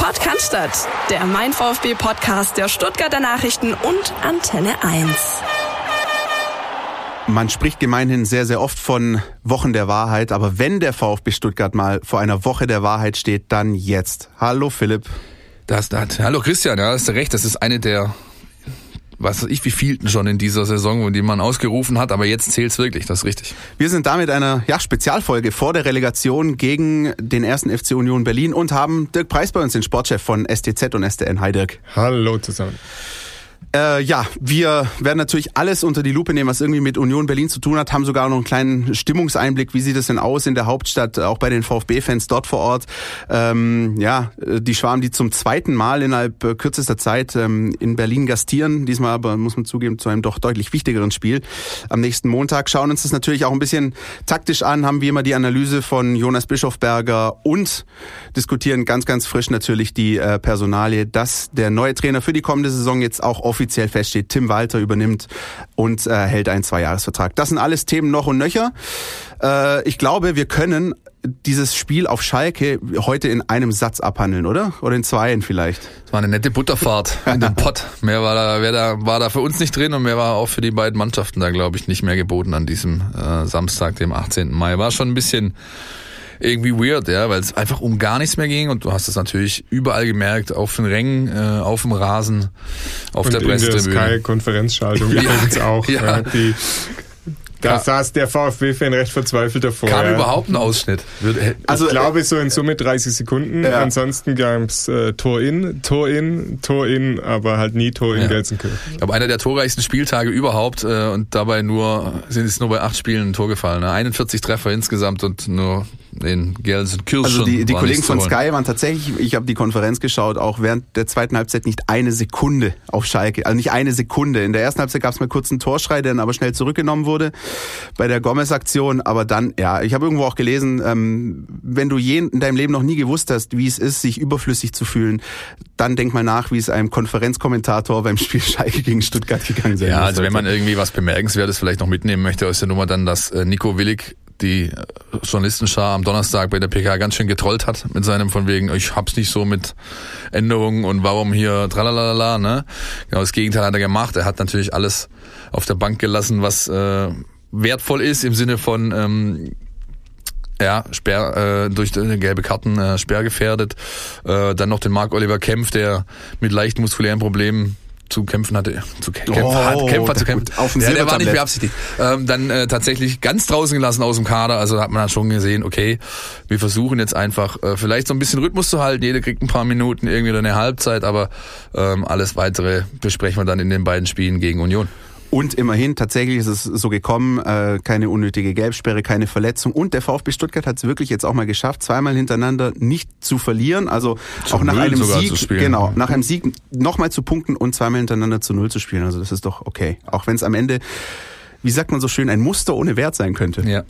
Podcast, der Mein VfB Podcast der Stuttgarter Nachrichten und Antenne 1. Man spricht gemeinhin sehr, sehr oft von Wochen der Wahrheit, aber wenn der VfB Stuttgart mal vor einer Woche der Wahrheit steht, dann jetzt. Hallo Philipp. Das, das, hallo Christian, ja, hast du recht, das ist eine der was weiß ich, wie vielten schon in dieser Saison, die man ausgerufen hat, aber jetzt zählt's wirklich, das ist richtig. Wir sind damit einer ja, Spezialfolge vor der Relegation gegen den ersten FC Union Berlin und haben Dirk Preis bei uns, den Sportchef von STZ und STN. Hi Dirk. Hallo zusammen. Äh, ja, wir werden natürlich alles unter die Lupe nehmen, was irgendwie mit Union Berlin zu tun hat, haben sogar noch einen kleinen Stimmungseinblick, wie sieht es denn aus in der Hauptstadt, auch bei den VfB-Fans dort vor Ort. Ähm, ja, die Schwarm, die zum zweiten Mal innerhalb äh, kürzester Zeit ähm, in Berlin gastieren, diesmal aber, muss man zugeben, zu einem doch deutlich wichtigeren Spiel am nächsten Montag. Schauen uns das natürlich auch ein bisschen taktisch an, haben wie immer die Analyse von Jonas Bischofberger und diskutieren ganz, ganz frisch natürlich die äh, Personalie, dass der neue Trainer für die kommende Saison jetzt auch offiziell feststeht. Tim Walter übernimmt und äh, hält einen Zweijahresvertrag. Das sind alles Themen noch und nöcher. Äh, ich glaube, wir können dieses Spiel auf Schalke heute in einem Satz abhandeln, oder? Oder in zweien vielleicht? Es war eine nette Butterfahrt in den Pott. Mehr war da, wer da, war da für uns nicht drin und mehr war auch für die beiden Mannschaften da, glaube ich, nicht mehr geboten an diesem äh, Samstag, dem 18. Mai. War schon ein bisschen irgendwie weird, ja, weil es einfach um gar nichts mehr ging und du hast es natürlich überall gemerkt, auf den Rängen, äh, auf dem Rasen, auf und der Pressetribüne. In der Sky-Konferenzschaltung Ja. übrigens auch. Ja. Ja. Die, da saß der VfB-Fan recht verzweifelt davor. Kam ja. überhaupt ein Ausschnitt? Würde- Also, ich glaube so in Summe 30 Sekunden. Ja. Ansonsten gab's äh, Tor in, Tor in, Tor in, aber halt nie Tor in Ja. Gelsenkirchen. Ich glaube, einer der torreichsten Spieltage überhaupt äh, und dabei nur sind es nur bei acht Spielen ein Tor gefallen. Ne? 41 Treffer insgesamt und nur in Gelsenkirchen. Also die, die Kollegen von. Sky waren tatsächlich, ich habe die Konferenz geschaut, auch während der zweiten Halbzeit nicht eine Sekunde auf Schalke. Also nicht eine Sekunde. In der ersten Halbzeit gab es mal kurz einen Torschrei, der dann aber schnell zurückgenommen wurde bei der Gomez-Aktion. Aber dann, ja, ich habe irgendwo auch gelesen, ähm, wenn du je in deinem Leben noch nie gewusst hast, wie es ist, sich überflüssig zu fühlen, dann denk mal nach, wie es einem Konferenzkommentator beim Spiel Schalke gegen Stuttgart gegangen sein Ja, also wenn man irgendwie was Bemerkenswertes vielleicht noch mitnehmen möchte aus der Nummer, dann, dass äh, Nico Willig die Journalistenschar am Donnerstag bei der PK ganz schön getrollt hat mit seinem von wegen, ich hab's nicht so mit Änderungen und warum hier tralalala, ne? Genau das Gegenteil hat er gemacht. Er hat natürlich alles auf der Bank gelassen, was äh, wertvoll ist im Sinne von ähm, ja, Sperr, äh, durch äh, gelbe Karten äh, sperrgefährdet. Äh, dann noch den Marc Oliver Kempf, der mit leicht muskulären Problemen zu kämpfen hatte, zu kä- kämpfen Oh, hat, Kämpfer zu kämpfen. auf dem ja, der war nicht beabsichtigt. Ähm, dann äh, tatsächlich ganz draußen gelassen aus dem Kader. Also hat man dann schon gesehen, okay, wir versuchen jetzt einfach äh, vielleicht so ein bisschen Rhythmus zu halten. Jeder kriegt ein paar Minuten, irgendwie eine Halbzeit, aber ähm, alles weitere besprechen wir dann in den beiden Spielen gegen Union. Und immerhin, tatsächlich ist es so gekommen, äh, keine unnötige Gelbsperre, keine Verletzung. Und der VfB Stuttgart hat es wirklich jetzt auch mal geschafft, zweimal hintereinander nicht zu verlieren. Also Zu auch nach einem Sieg, genau, nach einem Sieg nochmal zu punkten und zweimal hintereinander zu Null zu spielen. Also das ist doch okay. Auch wenn es am Ende, wie sagt man so schön, ein Muster ohne Wert sein könnte. Ja.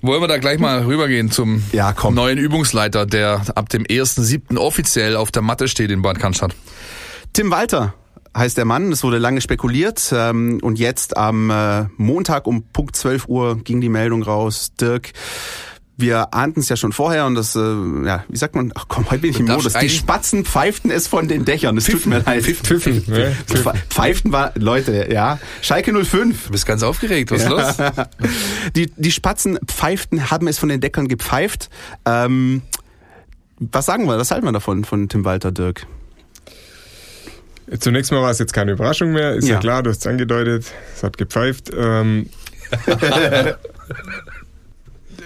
Wollen wir da gleich mal rübergehen zum Ja, neuen Übungsleiter, der ab dem 1.7. offiziell auf der Matte steht in Bad Cannstatt. Tim Walter heißt der Mann, es wurde lange spekuliert ähm, und jetzt am äh, Montag um Punkt 12 Uhr ging die Meldung raus. Dirk, wir ahnten es ja schon vorher und das, äh, ja, wie sagt man, ach komm, heute bin ich im Modus. Die Spatzen pfeiften es von den Dächern, es tut mir leid. Pfiffen, ne? Pfe- Pfeiften war, Leute, ja, Schalke 05. Du bist ganz aufgeregt, was ist los? Die, die Spatzen pfeiften, haben es von den Deckern gepfeift. Ähm, was sagen wir, was halten wir davon, von Tim Walter, Dirk? Zunächst mal war es jetzt keine Überraschung mehr, ist ja, Ja. klar, du hast es angedeutet, es hat gepfeift. Ähm,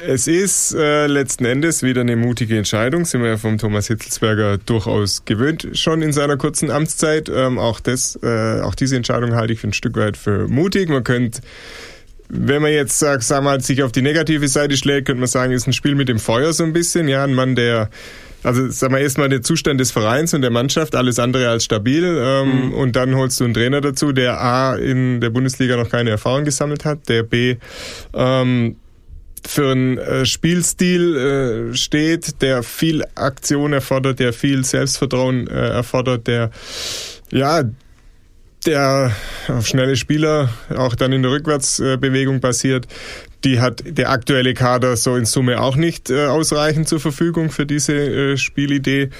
es ist äh, letzten Endes wieder eine mutige Entscheidung, sind wir ja vom Thomas Hitzelsberger durchaus gewöhnt schon in seiner kurzen Amtszeit. Ähm, auch, das, äh, auch diese Entscheidung halte ich für ein Stück weit für mutig. Man könnte wenn man jetzt sagt, sag mal, sich auf die negative Seite schlägt, könnte man sagen, ist ein Spiel mit dem Feuer so ein bisschen. Ja, ein Mann, der, also sag mal, erstmal der Zustand des Vereins und der Mannschaft, alles andere als stabil. Ähm, Und dann holst du einen Trainer dazu, der A, in der Bundesliga noch keine Erfahrung gesammelt hat, der B, ähm, für einen äh, Spielstil äh, steht, der viel Aktion erfordert, der viel Selbstvertrauen äh, erfordert, der ja der auf schnelle Spieler auch dann in der Rückwärtsbewegung basiert, die hat der aktuelle Kader so in Summe auch nicht äh, ausreichend zur Verfügung für diese äh, Spielidee.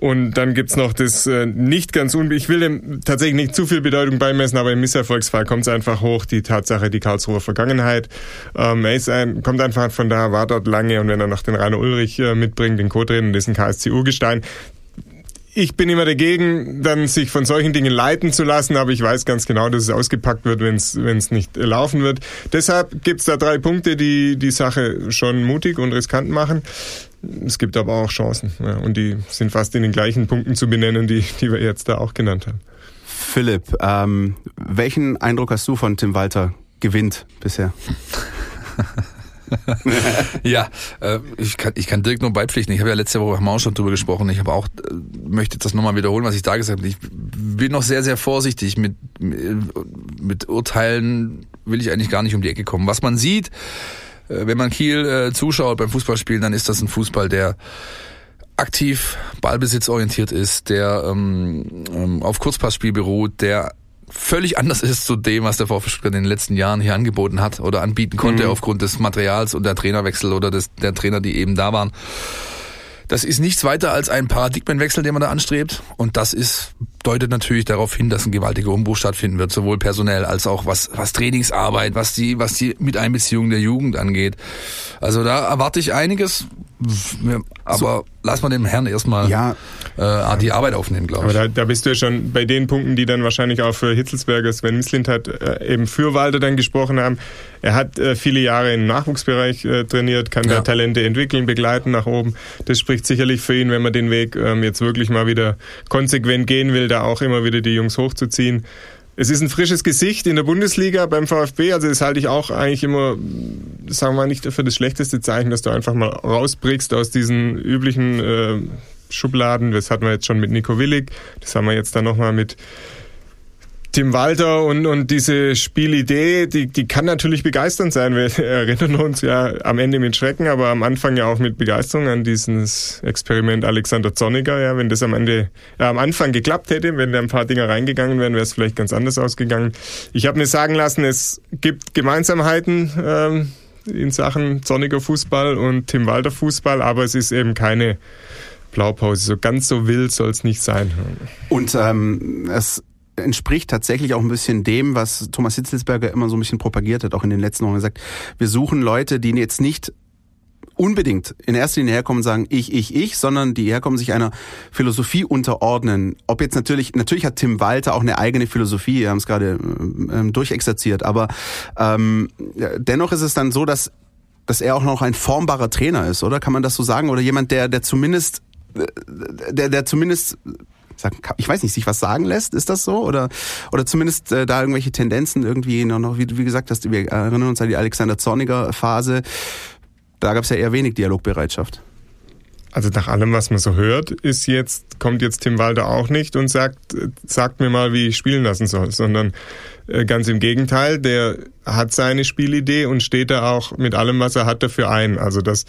Und dann gibt's noch das äh, nicht ganz un ich will dem tatsächlich nicht zu viel Bedeutung beimessen, aber im Misserfolgsfall kommt es einfach hoch, die Tatsache, die Karlsruher Vergangenheit. Ähm, er ist ein, kommt einfach von da, war dort lange und wenn er noch den Rainer Ulrich äh, mitbringt, den Co-Trainer, das ist ein KSC-Urgestein, ich bin immer dagegen, dann sich von solchen Dingen leiten zu lassen, aber ich weiß ganz genau, dass es ausgepackt wird, wenn es nicht laufen wird. Deshalb gibt's da drei Punkte, die die Sache schon mutig und riskant machen. Es gibt aber auch Chancen ja, und die sind fast in den gleichen Punkten zu benennen, die, die wir jetzt da auch genannt haben. Philipp, ähm, welchen Eindruck hast du von Tim Walter gewinnt bisher? ja, äh, ich, kann, ich kann Dirk nur beipflichten. Ich habe ja letzte Woche haben auch schon drüber gesprochen. Ich habe auch, äh, möchte das nochmal wiederholen, was ich da gesagt habe. Ich bin noch sehr, sehr vorsichtig mit, mit Urteilen, will ich eigentlich gar nicht um die Ecke kommen. Was man sieht, äh, wenn man Kiel äh, zuschaut beim Fußballspielen, dann ist das ein Fußball, der aktiv ballbesitzorientiert ist, der ähm, ähm auf Kurzpassspiel beruht, der völlig anders ist zu dem, was der VfB Stuttgart in den letzten Jahren hier angeboten hat oder anbieten konnte mhm. aufgrund des Materials und der Trainerwechsel oder des, der Trainer, die eben da waren. Das ist nichts weiter als ein Paradigmenwechsel, den man da anstrebt. Und das ist, deutet natürlich darauf hin, dass ein gewaltiger Umbruch stattfinden wird, sowohl personell als auch was, was Trainingsarbeit, was die, was die Miteinbeziehung der Jugend angeht. Also da erwarte ich einiges, aber so lass mal dem Herrn erstmal ja. äh, die Arbeit aufnehmen, glaube ich. Aber da, da bist du ja schon bei den Punkten, die dann wahrscheinlich auch für Hitzelsberger, Sven Mislint hat, äh, eben für Walter dann gesprochen haben. Er hat äh, viele Jahre im Nachwuchsbereich äh, trainiert, kann ja. da Talente entwickeln, begleiten nach oben. Das spricht sicherlich für ihn, wenn man den Weg ähm, jetzt wirklich mal wieder konsequent gehen will, da auch immer wieder die Jungs hochzuziehen. Es ist ein frisches Gesicht in der Bundesliga beim VfB, also das halte ich auch eigentlich immer, sagen wir mal, nicht für das schlechteste Zeichen, dass du einfach mal rausbrichst aus diesen üblichen äh, Schubladen. Das hatten wir jetzt schon mit Nico Willig, das haben wir jetzt dann nochmal mit Tim Walter und, und diese Spielidee, die, die kann natürlich begeisternd sein. Wir erinnern uns ja am Ende mit Schrecken, aber am Anfang ja auch mit Begeisterung an dieses Experiment Alexander Zorniger. Ja, wenn das am Ende, ja, am Anfang geklappt hätte, wenn da ein paar Dinger reingegangen wären, wäre es vielleicht ganz anders ausgegangen. Ich habe mir sagen lassen, es gibt Gemeinsamheiten ähm, in Sachen Zorniger Fußball und Tim Walter Fußball, aber es ist eben keine Blaupause. So ganz so wild soll es nicht sein. Und ähm, es entspricht tatsächlich auch ein bisschen dem, was Thomas Hitzelsberger immer so ein bisschen propagiert hat, auch in den letzten Wochen gesagt, wir suchen Leute, die jetzt nicht unbedingt in erster Linie herkommen und sagen, ich, ich, ich, sondern die herkommen, sich einer Philosophie unterordnen. Ob jetzt natürlich, natürlich hat Tim Walter auch eine eigene Philosophie, wir haben es gerade ähm, durchexerziert, aber ähm, dennoch ist es dann so, dass, dass er auch noch ein formbarer Trainer ist, oder? Kann man das so sagen? Oder jemand, der, der zumindest äh, der, der zumindest ich weiß nicht, sich was sagen lässt, ist das so? Oder, oder zumindest äh, da irgendwelche Tendenzen irgendwie noch, noch wie, wie gesagt hast, wir erinnern uns an die Alexander Zorniger Phase. Da gab es ja eher wenig Dialogbereitschaft. Also nach allem, was man so hört, ist jetzt, kommt jetzt Tim Walter auch nicht und sagt, sagt mir mal, wie ich spielen lassen soll, sondern äh, ganz im Gegenteil, der hat seine Spielidee und steht da auch mit allem, was er hat, dafür ein. Also das,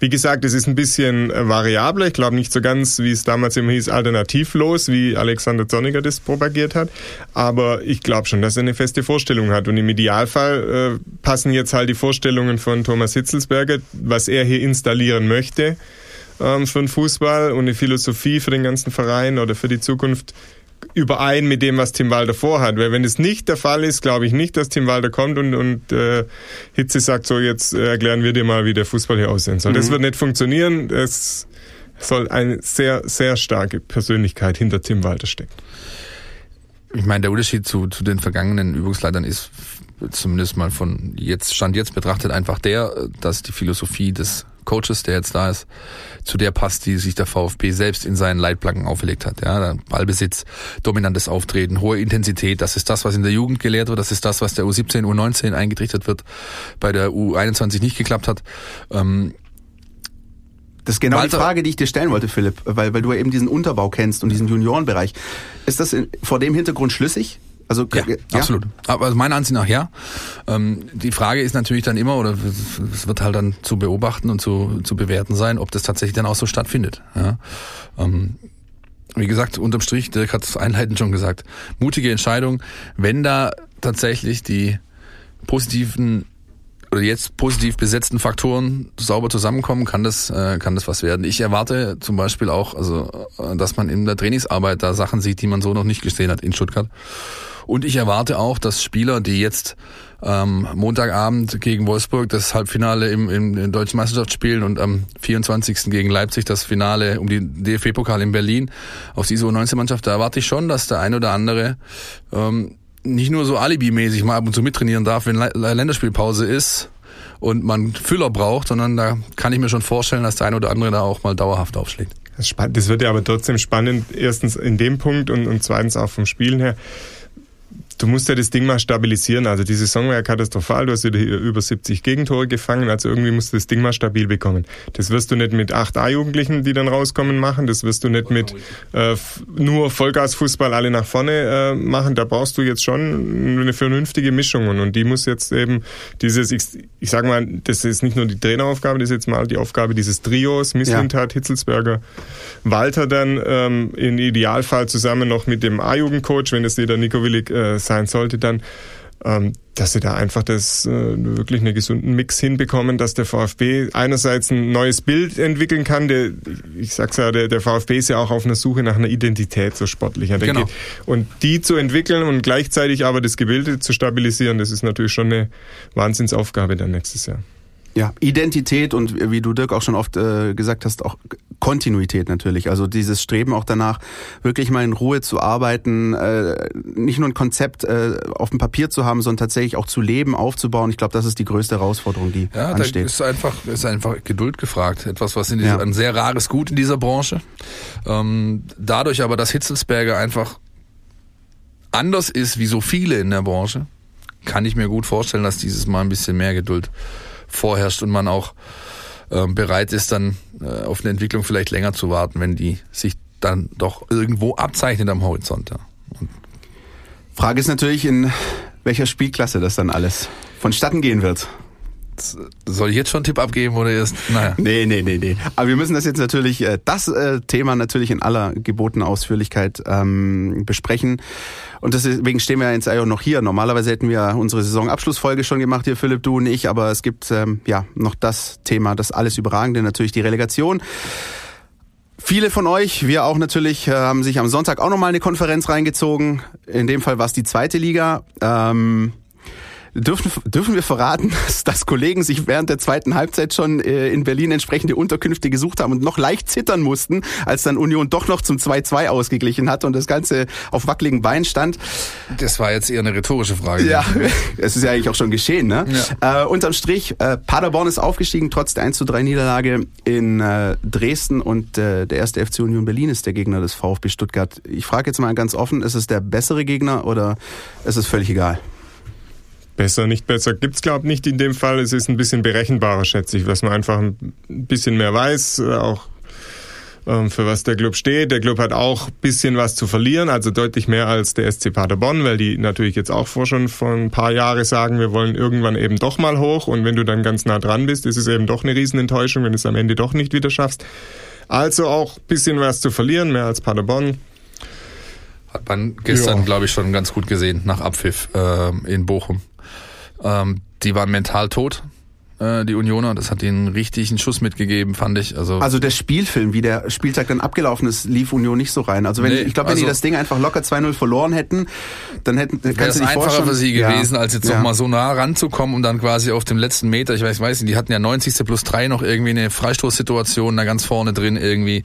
wie gesagt, es ist ein bisschen äh, variabler. Ich glaube nicht so ganz, wie es damals immer hieß, alternativlos, wie Alexander Zorniger das propagiert hat. Aber ich glaube schon, dass er eine feste Vorstellung hat. Und im Idealfall äh, passen jetzt halt die Vorstellungen von Thomas Hitzelsberger, was er hier installieren möchte ähm, für den Fußball und eine Philosophie für den ganzen Verein oder für die Zukunft überein mit dem, was Tim Walder vorhat. Weil wenn es nicht der Fall ist, glaube ich nicht, dass Tim Walder kommt und, und äh, Hitze sagt, so jetzt äh, erklären wir dir mal, wie der Fußball hier aussehen soll. Mhm. Das wird nicht funktionieren. Es soll eine sehr, sehr starke Persönlichkeit hinter Tim Walder stecken. Ich meine, der Unterschied zu, zu den vergangenen Übungsleitern ist zumindest mal von jetzt, Stand jetzt betrachtet einfach der, dass die Philosophie des Coaches, der jetzt da ist, zu der passt, die sich der VfB selbst in seinen Leitplanken auferlegt hat. Ja, Ballbesitz, dominantes Auftreten, hohe Intensität, das ist das, was in der Jugend gelehrt wird, das ist das, was der U17, U19 eingetrichtert wird, bei der U21 nicht geklappt hat. Ähm, das ist genau Walter, die Frage, die ich dir stellen wollte, Philipp, weil, weil du ja eben diesen Unterbau kennst und diesen Juniorenbereich. Ist das in, vor dem Hintergrund schlüssig? Also ja, ja, absolut. Aber also meiner Ansicht nach ja. Ähm, die Frage ist natürlich dann immer, oder es wird halt dann zu beobachten und zu, zu bewerten sein, ob das tatsächlich dann auch so stattfindet. Ja. Ähm, wie gesagt, unterm Strich, Dirk hat es einleitend schon gesagt, mutige Entscheidung, wenn da tatsächlich die positiven oder jetzt positiv besetzten Faktoren sauber zusammenkommen, kann das, äh, kann das was werden. Ich erwarte zum Beispiel auch, also, äh, dass man in der Trainingsarbeit da Sachen sieht, die man so noch nicht gesehen hat in Stuttgart. Und ich erwarte auch, dass Spieler, die jetzt ähm, Montagabend gegen Wolfsburg das Halbfinale im, im, in der Deutschen Meisterschaft spielen und am 24. gegen Leipzig das Finale um die DFB-Pokal in Berlin auf diese U19-Mannschaft, da erwarte ich schon, dass der ein oder andere ähm, nicht nur so alibimäßig mal ab und zu mittrainieren darf, wenn Länderspielpause ist und man Füller braucht, sondern da kann ich mir schon vorstellen, dass der eine oder andere da auch mal dauerhaft aufschlägt. Das wird ja aber trotzdem spannend, erstens in dem Punkt und, und zweitens auch vom Spielen her du musst ja das Ding mal stabilisieren. Also die Saison war ja katastrophal. Du hast wieder über 70 Gegentore gefangen. Also irgendwie musst du das Ding mal stabil bekommen. Das wirst du nicht mit acht A-Jugendlichen, die dann rauskommen, machen. Das wirst du nicht mit äh, nur Vollgasfußball alle nach vorne äh, machen. Da brauchst du jetzt schon eine vernünftige Mischung. Und, und die muss jetzt eben dieses, ich, ich sag mal, das ist nicht nur die Traineraufgabe, das ist jetzt mal die Aufgabe dieses Trios, Misslintat, ja. Hitzelsberger, Walter dann ähm, im Idealfall zusammen noch mit dem A-Jugendcoach, wenn es dir der Nico Willig äh, sein sollte, dann ähm, dass sie da einfach das äh, wirklich einen gesunden Mix hinbekommen, dass der VfB einerseits ein neues Bild entwickeln kann. Der, ich sag's ja, der, der VfB ist ja auch auf einer Suche nach einer Identität so sportlicher. Genau. Geht, und die zu entwickeln und gleichzeitig aber das Gebilde zu stabilisieren, das ist natürlich schon eine Wahnsinnsaufgabe dann nächstes Jahr. Ja, Identität und wie du Dirk auch schon oft äh, gesagt hast, auch Kontinuität natürlich. Also dieses Streben auch danach, wirklich mal in Ruhe zu arbeiten, äh, nicht nur ein Konzept äh, auf dem Papier zu haben, sondern tatsächlich auch zu leben, aufzubauen. Ich glaube, das ist die größte Herausforderung, die ja, ansteht. Ja, ist einfach, ist einfach Geduld gefragt. Etwas, was in dieser, ja. ein sehr rares Gut in dieser Branche. Ähm, dadurch aber, dass Hitzelsberger einfach anders ist wie so viele in der Branche, kann ich mir gut vorstellen, dass dieses Mal ein bisschen mehr Geduld vorherrscht und man auch bereit ist, dann äh, auf eine Entwicklung vielleicht länger zu warten, wenn die sich dann doch irgendwo abzeichnet am Horizont. Ja. Frage ist natürlich, in welcher Spielklasse das dann alles vonstatten gehen wird. Soll ich jetzt schon einen Tipp abgeben oder erst? Naja. Nee, nee, nee, nee. Aber wir müssen das jetzt natürlich, äh, das äh, Thema natürlich in aller gebotenen Ausführlichkeit ähm, besprechen. Und deswegen stehen wir jetzt auch noch hier. Normalerweise hätten wir unsere Saisonabschlussfolge schon gemacht, hier Philipp, du und ich, aber es gibt ähm, ja noch das Thema, das alles überragende, natürlich die Relegation. Viele von euch, wir auch natürlich, äh, haben sich am Sonntag auch nochmal eine Konferenz reingezogen. In dem Fall war es die zweite Liga. Ähm, Dürfen, dürfen wir verraten, dass, dass Kollegen sich während der zweiten Halbzeit schon äh, in Berlin entsprechende Unterkünfte gesucht haben und noch leicht zittern mussten, als dann Union doch noch zum 2-2 ausgeglichen hat und das Ganze auf wackeligen Beinen stand? Das war jetzt eher eine rhetorische Frage. Ja, es ist ja eigentlich auch schon geschehen. Ne? Ja. Äh, unterm Strich, äh, Paderborn ist aufgestiegen, trotz der 1-3 Niederlage in äh, Dresden und äh, der erste FC Union Berlin ist der Gegner des VfB Stuttgart. Ich frage jetzt mal ganz offen, ist es der bessere Gegner oder ist es völlig egal? Besser, nicht besser gibt's glaube nicht in dem Fall. Es ist ein bisschen berechenbarer, schätze ich, was man einfach ein bisschen mehr weiß, auch ähm, für was der Club steht. Der Club hat auch ein bisschen was zu verlieren, also deutlich mehr als der SC Paderborn, weil die natürlich jetzt auch vor schon vor ein paar Jahren sagen, wir wollen irgendwann eben doch mal hoch und wenn du dann ganz nah dran bist, ist es eben doch eine Riesenenttäuschung, wenn du es am Ende doch nicht wieder schaffst. Also auch ein bisschen was zu verlieren, mehr als Paderborn. Hat man gestern, ja. glaube ich, schon ganz gut gesehen nach Abpfiff äh, in Bochum. Ähm, die waren mental tot, äh, die Unioner. Das hat ihnen richtig einen Schuss mitgegeben, fand ich. Also, also der Spielfilm, wie der Spieltag dann abgelaufen ist, lief Union nicht so rein. Also wenn nee, ich glaube, wenn also, die das Ding einfach locker 2-0 verloren hätten, dann hätten wäre es einfacher für sie gewesen, ja, als jetzt ja. noch mal so nah ranzukommen und dann quasi auf dem letzten Meter, ich weiß, weiß nicht, die hatten ja 90. plus 3 noch irgendwie eine Freistoßsituation da ganz vorne drin irgendwie.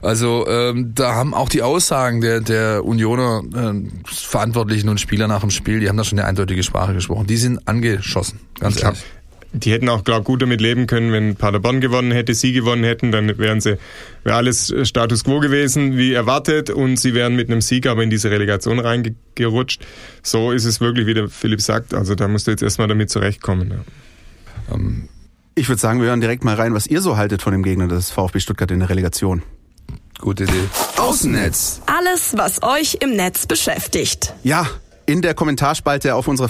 Also ähm, da haben auch die Aussagen der, der Unioner äh, Verantwortlichen und Spieler nach dem Spiel, die haben da schon eine eindeutige Sprache gesprochen. Die sind angeschossen, ganz ich ehrlich. Die hätten auch, glaube gut damit leben können, wenn Paderborn gewonnen hätte, sie gewonnen hätten, dann wären sie, wäre alles Status quo gewesen, wie erwartet, und sie wären mit einem Sieg aber in diese Relegation reingerutscht. So ist es wirklich, wie der Philipp sagt, also da musst du jetzt erstmal damit zurechtkommen. Ja. Ähm, ich würde sagen, wir hören direkt mal rein, was ihr so haltet von dem Gegner des VfB Stuttgart in der Relegation. Gute Idee. Außennetz. Alles, was euch im Netz beschäftigt. Ja, in der Kommentarspalte auf unserer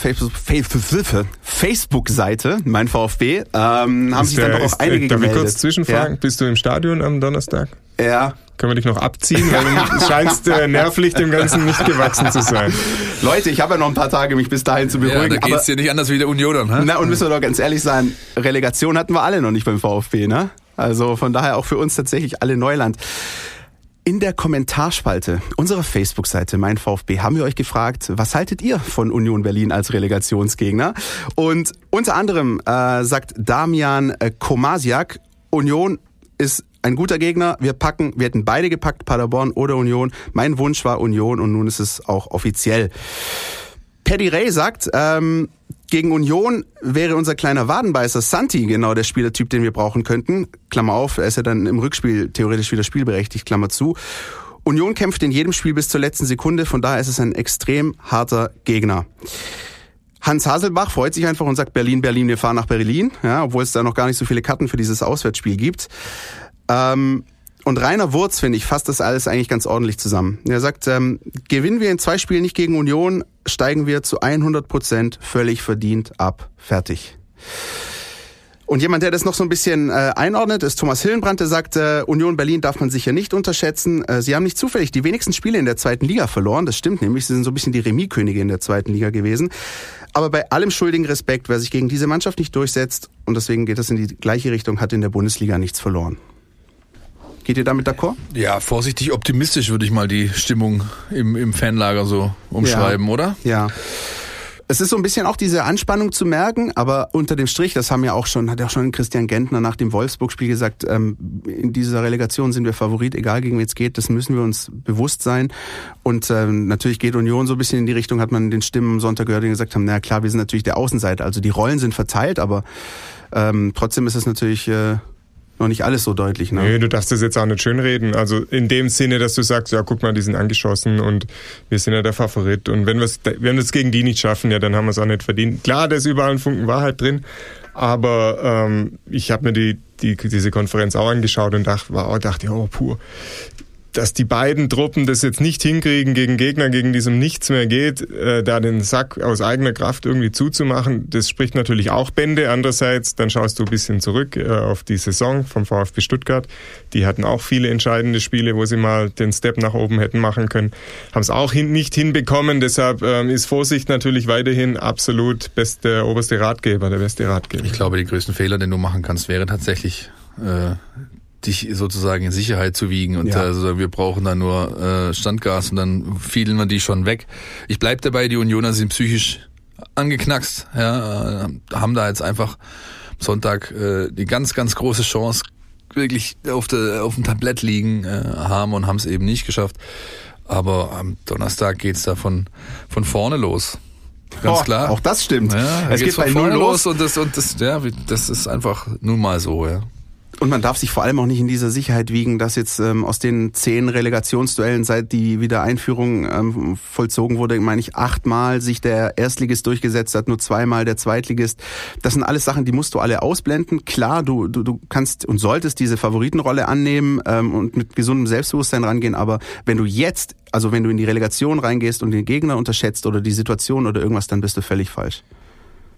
Facebook-Seite, mein VfB, ähm, haben sich dann doch auch einige Darf gemeldet. ich kurz zwischenfragen? Ja? Bist du im Stadion am Donnerstag? Ja. Können wir dich noch abziehen, weil du scheinst äh, nervlich dem Ganzen nicht gewachsen zu sein. Leute, ich habe ja noch ein paar Tage, mich bis dahin zu Ja, beruhigen. da geht's dir nicht anders wie der Unionern. Hä? Na, und müssen wir doch ganz ehrlich sein, Relegation hatten wir alle noch nicht beim VfB, ne? Also von daher auch für uns tatsächlich alle Neuland. In der Kommentarspalte unserer Facebook-Seite Mein VfB haben wir euch gefragt, was haltet ihr von Union Berlin als Relegationsgegner? Und unter anderem äh, sagt Damian äh, Komasiak, Union ist ein guter Gegner. Wir packen, wir hätten beide gepackt, Paderborn oder Union. Mein Wunsch war Union und nun ist es auch offiziell. Paddy Ray sagt, ähm, gegen Union wäre unser kleiner Wadenbeißer Santi genau der Spielertyp, den wir brauchen könnten. Klammer auf, er ist ja dann im Rückspiel theoretisch wieder spielberechtigt, Klammer zu. Union kämpft in jedem Spiel bis zur letzten Sekunde, von daher ist es ein extrem harter Gegner. Hans Haselbach freut sich einfach und sagt Berlin, Berlin, wir fahren nach Berlin, ja, obwohl es da noch gar nicht so viele Karten für dieses Auswärtsspiel gibt. Ähm, und Rainer Wurz, finde ich, fasst das alles eigentlich ganz ordentlich zusammen. Er sagt, ähm, gewinnen wir in zwei Spielen nicht gegen Union, steigen wir zu 100 Prozent völlig verdient ab. Fertig. Und jemand, der das noch so ein bisschen äh, einordnet, ist Thomas Hillenbrand, der sagt, äh, Union Berlin darf man sicher nicht unterschätzen. Äh, sie haben nicht zufällig die wenigsten Spiele in der zweiten Liga verloren. Das stimmt nämlich. Sie sind so ein bisschen die Remis-Könige in der zweiten Liga gewesen. Aber bei allem schuldigen Respekt, wer sich gegen diese Mannschaft nicht durchsetzt, und deswegen geht das in die gleiche Richtung, hat in der Bundesliga nichts verloren. Geht ihr damit d'accord? Ja, vorsichtig optimistisch würde ich mal die Stimmung im, im Fanlager so umschreiben, Ja. oder? Ja. Es ist so ein bisschen auch diese Anspannung zu merken, aber unter dem Strich, das haben ja auch schon, hat ja auch schon Christian Gentner nach dem Wolfsburg-Spiel gesagt, ähm, in dieser Relegation sind wir Favorit, egal gegen wen es geht, das müssen wir uns bewusst sein. Und ähm, natürlich geht Union so ein bisschen in die Richtung, hat man den Stimmen am Sonntag gehört, die gesagt haben, na klar, wir sind natürlich der Außenseiter, also die Rollen sind verteilt, aber ähm, trotzdem ist es natürlich äh, noch nicht alles so deutlich. Ne? Nee, du darfst das jetzt auch nicht schönreden. Also in dem Sinne, dass du sagst, ja, guck mal, die sind angeschossen und wir sind ja der Favorit. Und wenn, wenn wir es gegen die nicht schaffen, ja, dann haben wir es auch nicht verdient. Klar, da ist überall ein Funken Wahrheit drin, aber ähm, ich habe mir die, die, diese Konferenz auch angeschaut und dachte, wow, dachte, oh, puh, dass die beiden Truppen das jetzt nicht hinkriegen, gegen Gegner, gegen diesem nichts mehr geht, äh, da den Sack aus eigener Kraft irgendwie zuzumachen, das spricht natürlich auch Bände. Andererseits, dann schaust du ein bisschen zurück äh, auf die Saison vom VfB Stuttgart. Die hatten auch viele entscheidende Spiele, wo sie mal den Step nach oben hätten machen können. Haben es auch hin, nicht hinbekommen. Deshalb ähm, ist Vorsicht natürlich weiterhin absolut beste, oberste Ratgeber, der beste Ratgeber. Ich glaube, den größten Fehler, den du machen kannst, wäre tatsächlich äh, dich sozusagen in Sicherheit zu wiegen und Ja. also wir brauchen da nur äh, Standgas und dann fielen wir die schon weg. Ich bleib dabei, die Unioner sind psychisch angeknackst, ja, äh, haben da jetzt einfach Sonntag äh, die ganz, ganz große Chance wirklich auf, der, auf dem Tablett liegen äh, haben und haben es eben nicht geschafft. Aber am Donnerstag geht's da von, von vorne los. Ganz Oh, klar. Auch das stimmt. Ja, es geht bei von Null vorne los. und das und das ja, das ist einfach nun mal so, ja. Und man darf sich vor allem auch nicht in dieser Sicherheit wiegen, dass jetzt ähm, aus den zehn Relegationsduellen, seit die Wiedereinführung ähm, vollzogen wurde, meine ich, achtmal sich der Erstligist durchgesetzt hat, nur zweimal der Zweitligist. Das sind alles Sachen, die musst du alle ausblenden. Klar, du, du, du kannst und solltest diese Favoritenrolle annehmen ähm, und mit gesundem Selbstbewusstsein rangehen, aber wenn du jetzt, also wenn du in die Relegation reingehst und den Gegner unterschätzt oder die Situation oder irgendwas, dann bist du völlig falsch.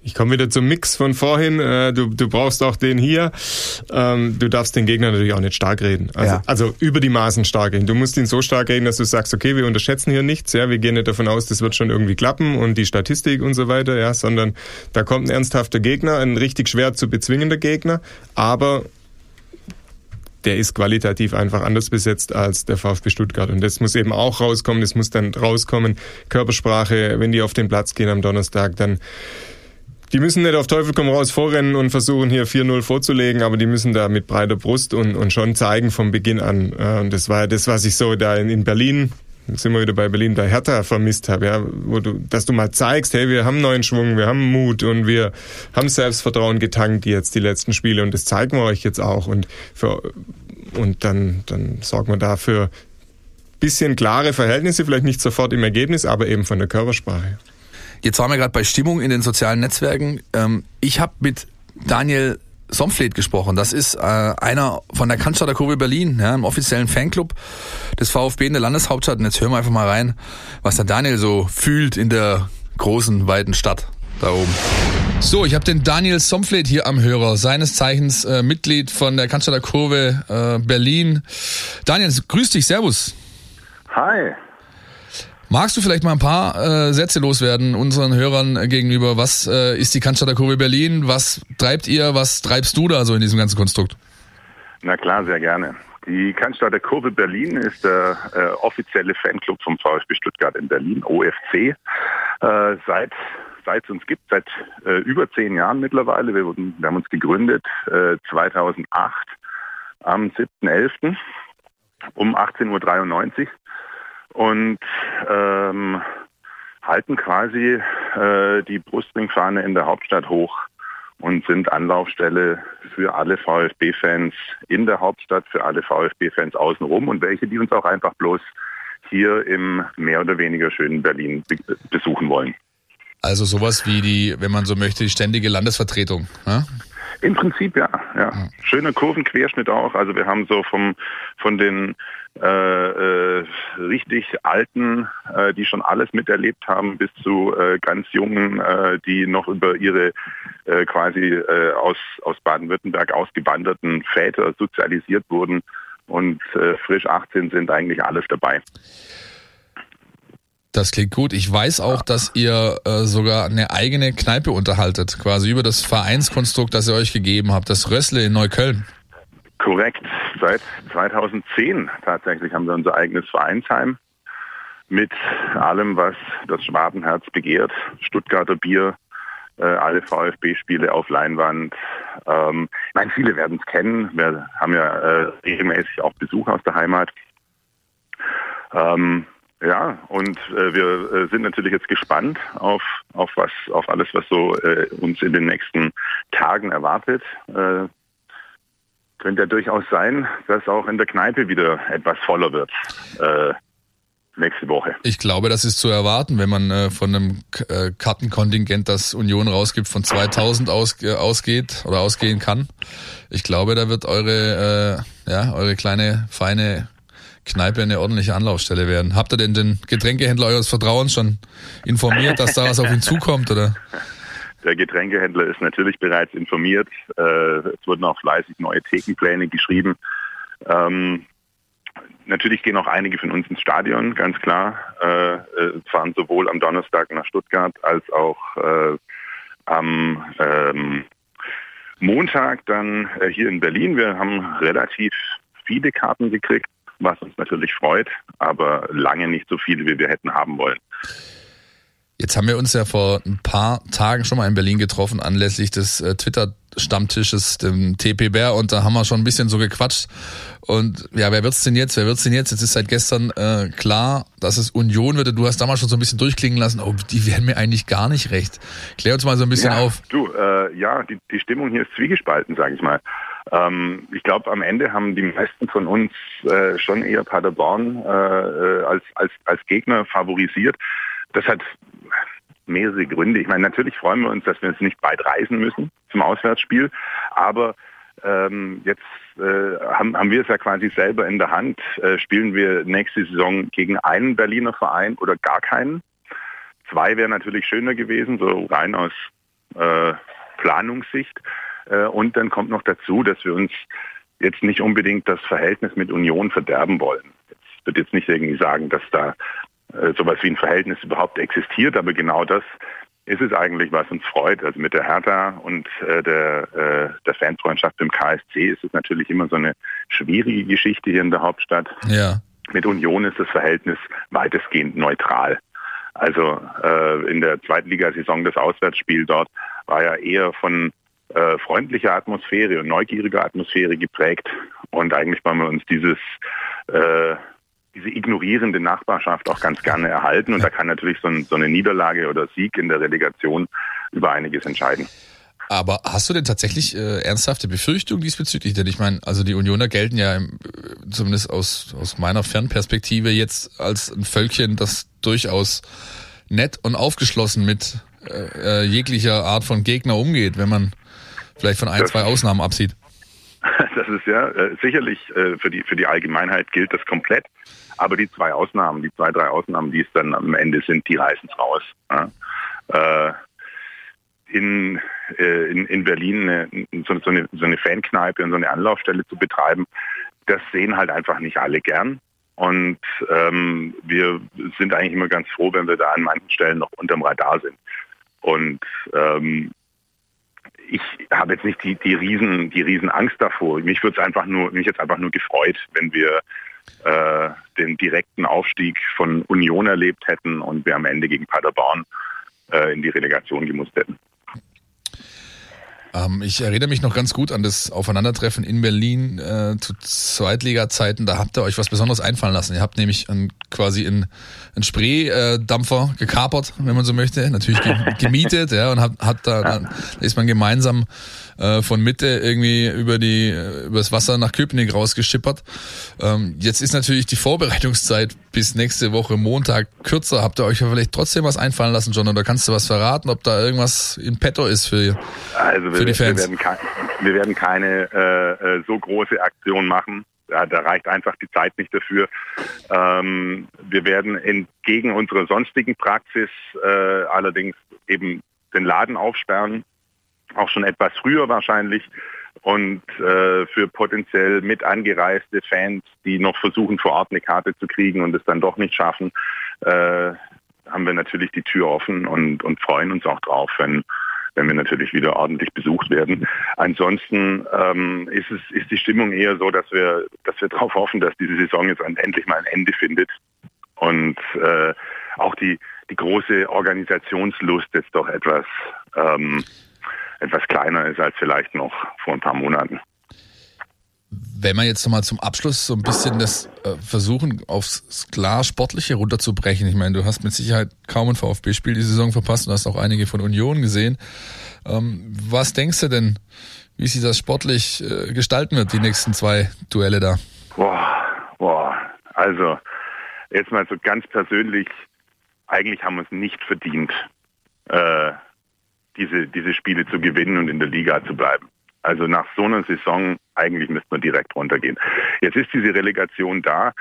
Ich komme wieder zum Mix von vorhin. Äh, Du, du brauchst auch den hier. Ähm, Du darfst den Gegner natürlich auch nicht stark reden. Also, Ja. also über die Maßen stark reden. Du musst ihn so stark reden, dass du sagst, okay, wir unterschätzen hier nichts. Ja, wir gehen nicht davon aus, das wird schon irgendwie klappen und die Statistik und so weiter. Ja, sondern da kommt ein ernsthafter Gegner, ein richtig schwer zu bezwingender Gegner, aber der ist qualitativ einfach anders besetzt als der VfB Stuttgart. Und das muss eben auch rauskommen. Das muss dann rauskommen. Körpersprache, wenn die auf den Platz gehen am Donnerstag, dann die müssen nicht auf Teufel komm raus vorrennen und versuchen hier 4-0 vorzulegen, aber die müssen da mit breiter Brust und, und schon zeigen vom Beginn an. Und das war das, was ich so da in, in Berlin, sind wir wieder bei Berlin, bei Hertha vermisst habe, ja, wo du, dass du mal zeigst, hey, wir haben neuen Schwung, wir haben Mut und wir haben Selbstvertrauen getankt jetzt die letzten Spiele und das zeigen wir euch jetzt auch und für, und dann, dann sorgen wir dafür bisschen klare Verhältnisse, vielleicht nicht sofort im Ergebnis, aber eben von der Körpersprache. Jetzt waren wir gerade bei Stimmung in den sozialen Netzwerken. Ähm, ich habe mit Daniel Somfleet gesprochen. Das ist äh, einer von der Cannstatter Kurve Berlin, ja, im offiziellen Fanclub des VfB in der Landeshauptstadt. Und jetzt hören wir einfach mal rein, was der Daniel so fühlt in der großen, weiten Stadt da oben. So, ich habe den Daniel Somflet hier am Hörer, seines Zeichens äh, Mitglied von der Cannstatter Kurve äh, Berlin. Daniel, grüß dich, Servus. Hi. Magst du vielleicht mal ein paar äh, Sätze loswerden unseren Hörern gegenüber? Was äh, ist die Cannstatter Kurve Berlin? Was treibt ihr? Was treibst du da so in diesem ganzen Konstrukt? Na klar, sehr gerne. Die Cannstatter Kurve Berlin ist der äh, offizielle Fanclub vom VfB Stuttgart in Berlin, OFC. Äh, seit seit es uns gibt, seit äh, über zehn Jahren mittlerweile. Wir, wurden, wir haben uns gegründet äh, 2008 am 7.11. um 18.93 Uhr und ähm, halten quasi äh, die Brustringfahne in der Hauptstadt hoch und sind Anlaufstelle für alle VfB-Fans in der Hauptstadt, für alle VfB-Fans außenrum und welche, die uns auch einfach bloß hier im mehr oder weniger schönen Berlin besuchen wollen. Also sowas wie die, wenn man so möchte, die ständige Landesvertretung. Ne? Im Prinzip ja, ja. Schöner Kurvenquerschnitt auch. Also wir haben so vom von den äh, äh, richtig alten, äh, die schon alles miterlebt haben, bis zu äh, ganz jungen, äh, die noch über ihre äh, quasi aus aus Baden-Württemberg ausgewanderten Väter sozialisiert wurden und frisch 18 sind eigentlich alles dabei. Das klingt gut. Ich weiß auch, dass ihr äh, sogar eine eigene Kneipe unterhaltet, quasi über das Vereinskonstrukt, das ihr euch gegeben habt, das Rössle in Neukölln. Korrekt. Seit 2010 tatsächlich haben wir unser eigenes Vereinsheim mit allem, was das Schwabenherz begehrt. Stuttgarter Bier, äh, alle VfB-Spiele auf Leinwand. Ähm, ich meine, viele werden es kennen. Wir haben ja äh, regelmäßig auch Besuch aus der Heimat. Ähm, ja, und äh, wir äh, sind natürlich jetzt gespannt auf, auf was, auf alles, was so äh, uns in den nächsten Tagen erwartet. Könnte ja durchaus sein, dass auch in der Kneipe wieder etwas voller wird. Äh, nächste Woche. Ich glaube, das ist zu erwarten, wenn man äh, von einem äh, Kartenkontingent, das Union rausgibt, von 2000 aus, äh, ausgeht oder ausgehen kann. Ich glaube, da wird eure, äh, ja, eure kleine, feine Kneipe eine ordentliche Anlaufstelle werden. Habt ihr denn den Getränkehändler eures Vertrauens schon informiert, dass da was auf ihn zukommt, oder? Der Getränkehändler ist natürlich bereits informiert. Äh, es wurden auch fleißig neue Thekenpläne geschrieben. Ähm, natürlich gehen auch einige von uns ins Stadion, ganz klar. Äh, äh fahren sowohl am Donnerstag nach Stuttgart als auch äh, am ähm, Montag dann äh, hier in Berlin. Wir haben relativ viele Karten gekriegt was uns natürlich freut, aber lange nicht so viele, wie wir hätten haben wollen. Jetzt haben wir uns ja vor ein paar Tagen schon mal in Berlin getroffen, anlässlich des äh, Twitter-Stammtisches, dem TP Bär, und da haben wir schon ein bisschen so gequatscht. Und ja, wer wird's denn jetzt? Wer wird's denn jetzt? Jetzt ist seit gestern äh, klar, dass es Union wird. Du hast damals schon so ein bisschen durchklingen lassen, oh, die werden mir eigentlich gar nicht recht. Klär uns mal so ein bisschen ja, auf. Du, äh, ja, die, die Stimmung hier ist zwiegespalten, sage ich mal. Ähm, ich glaube, am Ende haben die meisten von uns äh, schon eher Paderborn äh, äh, als, als, als Gegner favorisiert. Das hat mehrere Gründe. Ich meine, natürlich freuen wir uns, dass wir jetzt nicht weit reisen müssen zum Auswärtsspiel, aber ähm, jetzt äh, haben, haben wir es ja quasi selber in der Hand. Äh, spielen wir nächste Saison gegen einen Berliner Verein oder gar keinen? Zwei wäre natürlich schöner gewesen, so rein aus äh, Planungssicht. Äh, und dann kommt noch dazu, dass wir uns jetzt nicht unbedingt das Verhältnis mit Union verderben wollen. Ich würde jetzt nicht irgendwie sagen, dass da sowas wie ein Verhältnis überhaupt existiert, aber genau das ist es eigentlich, was uns freut. Also mit der Hertha und äh, der, äh, der Fanfreundschaft im KSC ist es natürlich immer so eine schwierige Geschichte hier in der Hauptstadt. Ja. Mit Union ist das Verhältnis weitestgehend neutral. Also äh, in der zweiten Ligasaison das Auswärtsspiel dort war ja eher von äh, freundliche Atmosphäre und neugierige Atmosphäre geprägt. Und eigentlich wollen wir uns dieses äh, diese ignorierende Nachbarschaft auch ganz gerne erhalten. Und da kann natürlich so, ein, so eine Niederlage oder Sieg in der Relegation über einiges entscheiden. Aber hast du denn tatsächlich äh, ernsthafte Befürchtungen diesbezüglich? Denn ich meine, also die Unioner gelten ja im, zumindest aus, aus meiner Fernperspektive jetzt als ein Völkchen, das durchaus nett und aufgeschlossen mit äh, äh jeglicher Art von Gegner umgeht, wenn man vielleicht von ein, das, zwei Ausnahmen absieht. Das ist ja äh, sicherlich äh, für die für die Allgemeinheit gilt das komplett, aber die zwei Ausnahmen, die zwei drei Ausnahmen, die es dann am Ende sind, die reißen es raus. Ja? Äh, in, äh, in, in Berlin eine, so, so, eine, so eine Fankneipe und so eine Anlaufstelle zu betreiben, das sehen halt einfach nicht alle gern. Und ähm, wir sind eigentlich immer ganz froh, wenn wir da an manchen Stellen noch unterm Radar sind. Und ähm, ich habe jetzt nicht die, die riesen die riesen Angst davor. Mich würde es einfach nur mich jetzt einfach nur gefreut, wenn wir äh, den direkten Aufstieg von Union erlebt hätten und wir am Ende gegen Paderborn äh, in die Relegation gemusst hätten. Ähm, ich erinnere mich noch ganz gut an das Aufeinandertreffen in Berlin äh, zu Zweitliga-Zeiten. Da habt ihr euch was Besonderes einfallen lassen. Ihr habt nämlich ein, quasi einen, einen Spreedampfer gekapert, wenn man so möchte, natürlich gemietet, ja, und hat, hat da, dann ist man gemeinsam äh, von Mitte irgendwie über die übers Wasser nach Köpenick rausgeschippert. Ähm, jetzt ist natürlich die Vorbereitungszeit bis nächste Woche Montag kürzer. Habt ihr euch vielleicht trotzdem was einfallen lassen, John? Oder kannst du was verraten, ob da irgendwas in petto ist für, also wir, für die Fans? Wir werden, kein, wir werden keine äh, äh, so große Aktion machen. Ja, da reicht einfach die Zeit nicht dafür. Ähm, wir werden entgegen unserer sonstigen Praxis äh, allerdings eben den Laden aufsperren auch schon etwas früher wahrscheinlich. Und äh, für potenziell mit angereiste Fans, die noch versuchen, vor Ort eine Karte zu kriegen und es dann doch nicht schaffen, äh, haben wir natürlich die Tür offen und, und freuen uns auch drauf, wenn, wenn wir natürlich wieder ordentlich besucht werden. Ansonsten ähm, ist es ist die Stimmung eher so, dass wir dass wir darauf hoffen, dass diese Saison jetzt endlich mal ein Ende findet und äh, auch die die große Organisationslust jetzt doch etwas ähm, etwas kleiner ist als vielleicht noch vor ein paar Monaten. Wenn wir jetzt nochmal zum Abschluss so ein bisschen das äh, versuchen, aufs klar Sportliche runterzubrechen. Ich meine, du hast mit Sicherheit kaum ein VfB-Spiel die Saison verpasst und hast auch einige von Union gesehen. Ähm, was denkst du denn, wie sich das sportlich äh, gestalten wird, die nächsten zwei Duelle da? Boah, boah. Also, jetzt mal so ganz persönlich, eigentlich haben wir es nicht verdient, äh, diese, diese Spiele zu gewinnen und in der Liga zu bleiben. Also nach so einer Saison eigentlich müsste man direkt runtergehen. Jetzt ist diese Relegation da.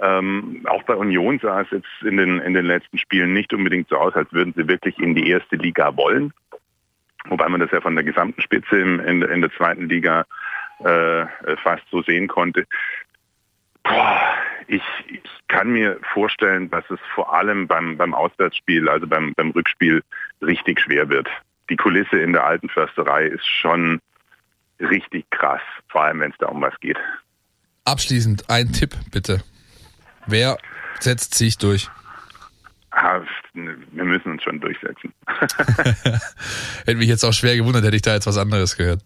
Ähm, auch bei Union sah es jetzt in den, in den letzten Spielen nicht unbedingt so aus, als würden sie wirklich in die erste Liga wollen. Wobei man das ja von der gesamten Spitze in, in, in der zweiten Liga äh, fast so sehen konnte. Boah, ich, ich kann mir vorstellen, dass es vor allem beim, beim Auswärtsspiel, also beim, beim Rückspiel, richtig schwer wird die Kulisse in der alten Försterei ist schon richtig krass, vor allem wenn es da um was geht. Abschließend ein Tipp bitte. Wer setzt sich durch? Ah, wir müssen uns schon durchsetzen. hätte mich jetzt auch schwer gewundert, hätte ich da jetzt was anderes gehört.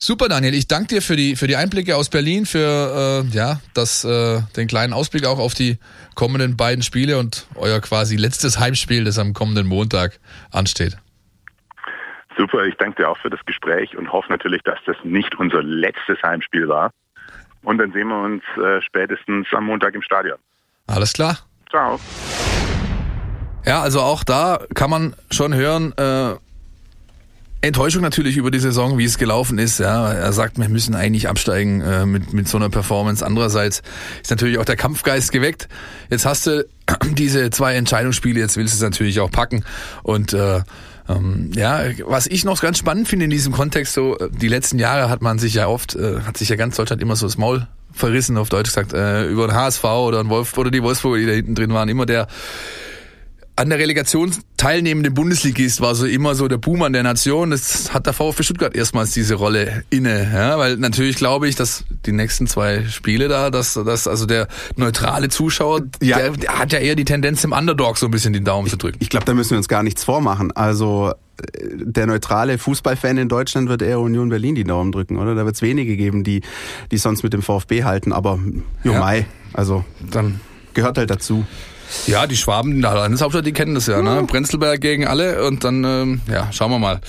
Super, Daniel. Ich danke dir für die für die Einblicke aus Berlin, für äh, ja das äh, den kleinen Ausblick auch auf die kommenden beiden Spiele und euer quasi letztes Heimspiel, das am kommenden Montag ansteht. Super, ich danke dir auch für das Gespräch und hoffe natürlich, dass das nicht unser letztes Heimspiel war. Und dann sehen wir uns äh, spätestens am Montag im Stadion. Alles klar. Ciao. Ja, also auch da kann man schon hören, äh, Enttäuschung natürlich über die Saison, wie es gelaufen ist. Ja, er sagt, wir müssen eigentlich absteigen äh, mit mit so einer Performance. Andererseits ist natürlich auch der Kampfgeist geweckt. Jetzt hast du diese zwei Entscheidungsspiele, jetzt willst du es natürlich auch packen und äh, ähm, ja, was ich noch ganz spannend finde in diesem Kontext, so äh, die letzten Jahre hat man sich ja oft, äh, hat sich ja ganz Deutschland immer so das Maul verrissen, auf Deutsch gesagt, äh, über den HSV oder den Wolf oder die Wolfsburger, die da hinten drin waren, immer der an der Relegation teilnehmende Bundesligist war so immer so der Buhmann der Nation. Das hat der VfB Stuttgart erstmals diese Rolle inne, ja, weil natürlich glaube ich, dass die nächsten zwei Spiele da, dass, dass also der neutrale Zuschauer, ja. der, der hat ja eher die Tendenz im Underdog so ein bisschen den Daumen zu drücken. Ich glaube, da müssen wir uns gar nichts vormachen. Also äh, der neutrale Fußballfan in Deutschland wird eher Union Berlin die Daumen drücken, oder? Da wird es wenige geben, die, die sonst mit dem VfB halten, aber jo ja. Mai, also dann gehört halt dazu. Ja, die Schwaben in der Landeshauptstadt, die kennen das ja, ne? Prenzlberg gegen alle und dann, ähm, ja, schauen wir mal.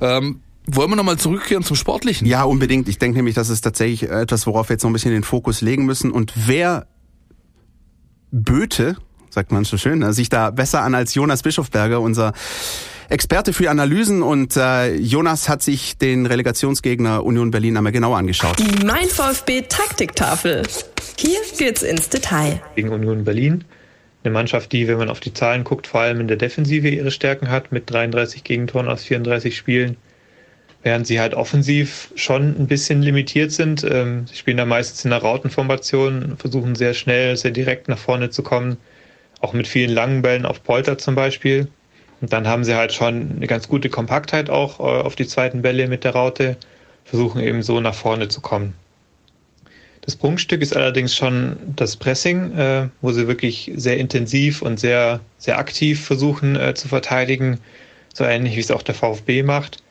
Ähm, wollen wir nochmal zurückkehren zum Sportlichen? Ja, unbedingt. Ich denke nämlich, das ist tatsächlich etwas, worauf wir jetzt noch ein bisschen den Fokus legen müssen. Und wer Böte, sagt man so schön, ne, sich da besser an als Jonas Bischofberger, unser Experte für Analysen und äh, Jonas hat sich den Relegationsgegner Union Berlin einmal genau angeschaut. Die Mein VfB Taktiktafel. Hier geht's ins Detail. Gegen Union Berlin Eine Mannschaft, die, wenn man auf die Zahlen guckt, vor allem in der Defensive ihre Stärken hat, mit 33 Gegentoren aus 34 Spielen. Während sie halt offensiv schon ein bisschen limitiert sind. Ähm, sie spielen da meistens in einer Rautenformation, versuchen sehr schnell, sehr direkt nach vorne zu kommen. Auch mit vielen langen Bällen auf Polter zum Beispiel. Und dann haben sie halt schon eine ganz gute Kompaktheit auch äh, auf die zweiten Bälle mit der Raute, versuchen eben so nach vorne zu kommen. Das Prunkstück ist allerdings schon das Pressing, äh, wo sie wirklich sehr intensiv und sehr, sehr aktiv versuchen äh, zu verteidigen, so ähnlich wie es auch der VfB macht.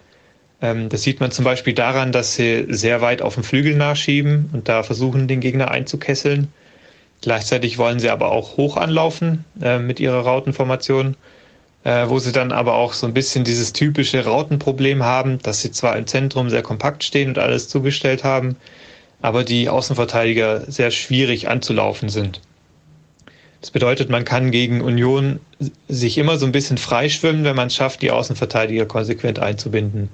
Ähm, das sieht man zum Beispiel daran, dass sie sehr weit auf dem Flügel nachschieben und da versuchen, den Gegner einzukesseln. Gleichzeitig wollen sie aber auch hoch anlaufen äh, mit ihrer Rautenformation äh, wo sie dann aber auch so ein bisschen dieses typische Rautenproblem haben, dass sie zwar im Zentrum sehr kompakt stehen und alles zugestellt haben, aber die Außenverteidiger sehr schwierig anzulaufen sind. Das bedeutet, man kann gegen Union sich immer so ein bisschen freischwimmen, wenn man es schafft, die Außenverteidiger konsequent einzubinden.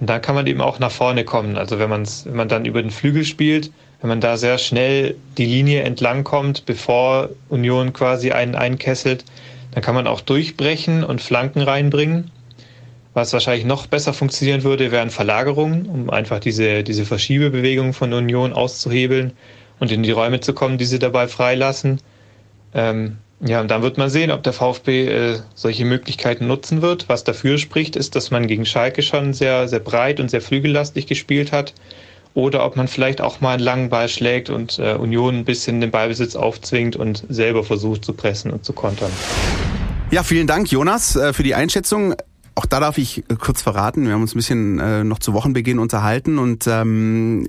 Und dann kann man eben auch nach vorne kommen. Also wenn, man's, wenn man dann über den Flügel spielt, wenn man da sehr schnell die Linie entlang kommt, bevor Union quasi einen einkesselt, dann kann man auch durchbrechen und Flanken reinbringen. Was wahrscheinlich noch besser funktionieren würde, wären Verlagerungen, um einfach diese, diese Verschiebebewegung von Union auszuhebeln und in die Räume zu kommen, die sie dabei freilassen. Ähm, ja, und dann wird man sehen, ob der VfB äh, solche Möglichkeiten nutzen wird. Was dafür spricht, ist, dass man gegen Schalke schon sehr, sehr breit und sehr flügellastig gespielt hat. Oder ob man vielleicht auch mal einen langen Ball schlägt und äh, Union ein bisschen den Ballbesitz aufzwingt und selber versucht zu pressen und zu kontern. Ja, vielen Dank, Jonas, äh, für die Einschätzung. Auch da darf ich äh, kurz verraten, wir haben uns ein bisschen äh, noch zu Wochenbeginn unterhalten und ähm,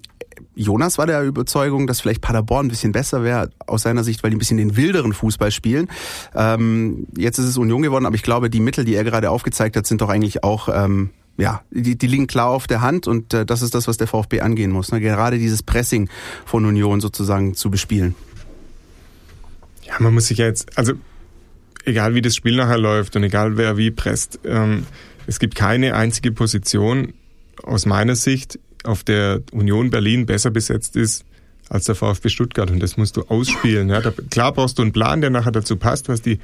Jonas war der Überzeugung, dass vielleicht Paderborn ein bisschen besser wäre aus seiner Sicht, weil die ein bisschen den wilderen Fußball spielen. Ähm, jetzt ist es Union geworden, aber ich glaube, die Mittel, die er gerade aufgezeigt hat, sind doch eigentlich auch ähm, ja, die, die liegen klar auf der Hand und äh, das ist das, was der VfB angehen muss. Ne? Gerade dieses Pressing von Union sozusagen zu bespielen. Ja, man muss sich ja jetzt, also egal wie das Spiel nachher läuft und egal wer wie presst, ähm, es gibt keine einzige Position aus meiner Sicht, auf der Union Berlin besser besetzt ist als der VfB Stuttgart und das musst du ausspielen. Ja. Da, klar brauchst du einen Plan, der nachher dazu passt, was die,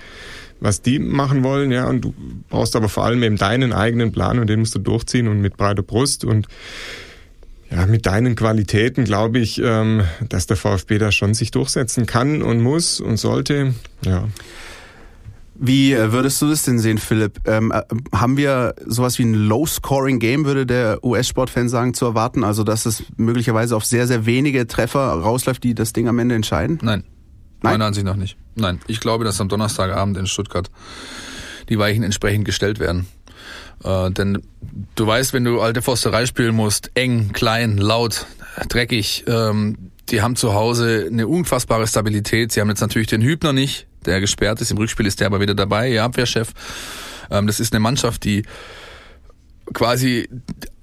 was die machen wollen, ja, und du brauchst aber vor allem eben deinen eigenen Plan und den musst du durchziehen und mit breiter Brust und ja, mit deinen Qualitäten glaube ich, ähm, dass der VfB da schon sich durchsetzen kann und muss und sollte. Ja. Wie äh, würdest du das denn sehen, Philipp? Ähm, äh, haben wir sowas wie ein Low-Scoring-Game, würde der US-Sportfan sagen, zu erwarten? Also, dass es möglicherweise auf sehr, sehr wenige Treffer rausläuft, die das Ding am Ende entscheiden? Nein. Nein? Meiner Ansicht nach nicht. Nein. Ich glaube, dass am Donnerstagabend in Stuttgart die Weichen entsprechend gestellt werden. Äh, denn du weißt, wenn du alte Forsterei spielen musst, eng, klein, laut, dreckig, ähm, die haben zu Hause eine unfassbare Stabilität. Sie haben jetzt natürlich den Hübner nicht, der gesperrt ist. Im Rückspiel ist der aber wieder dabei, ihr Abwehrchef. Ähm, das ist eine Mannschaft, die quasi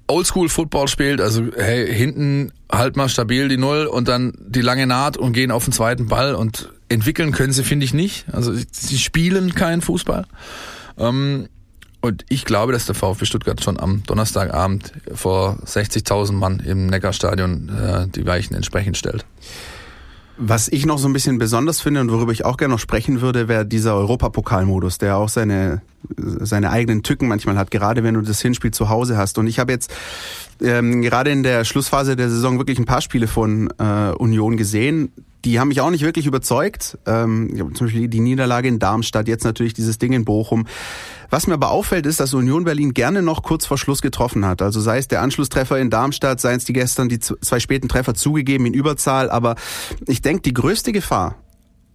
Oldschool-Football spielt, also hey, hinten halt mal stabil die Null und dann die lange Naht und gehen auf den zweiten Ball und entwickeln können sie, finde ich, nicht. Also sie spielen keinen Fußball. Ähm, und ich glaube, dass der VfB Stuttgart schon am Donnerstagabend vor 60.000 Mann im Neckarstadion äh, die Weichen entsprechend stellt. Was ich noch so ein bisschen besonders finde und worüber ich auch gerne noch sprechen würde, wäre dieser Europapokalmodus, der auch seine, seine eigenen Tücken manchmal hat, gerade wenn du das Hinspiel zu Hause hast. Und ich habe jetzt ähm, gerade in der Schlussphase der Saison wirklich ein paar Spiele von äh, Union gesehen. Die haben mich auch nicht wirklich überzeugt. Ähm, zum Beispiel die Niederlage in Darmstadt, jetzt natürlich dieses Ding in Bochum. Was mir aber auffällt, ist, dass Union Berlin gerne noch kurz vor Schluss getroffen hat. Also sei es der Anschlusstreffer in Darmstadt, seien es die gestern die zwei späten Treffer zugegeben in Überzahl. Aber ich denke, die größte Gefahr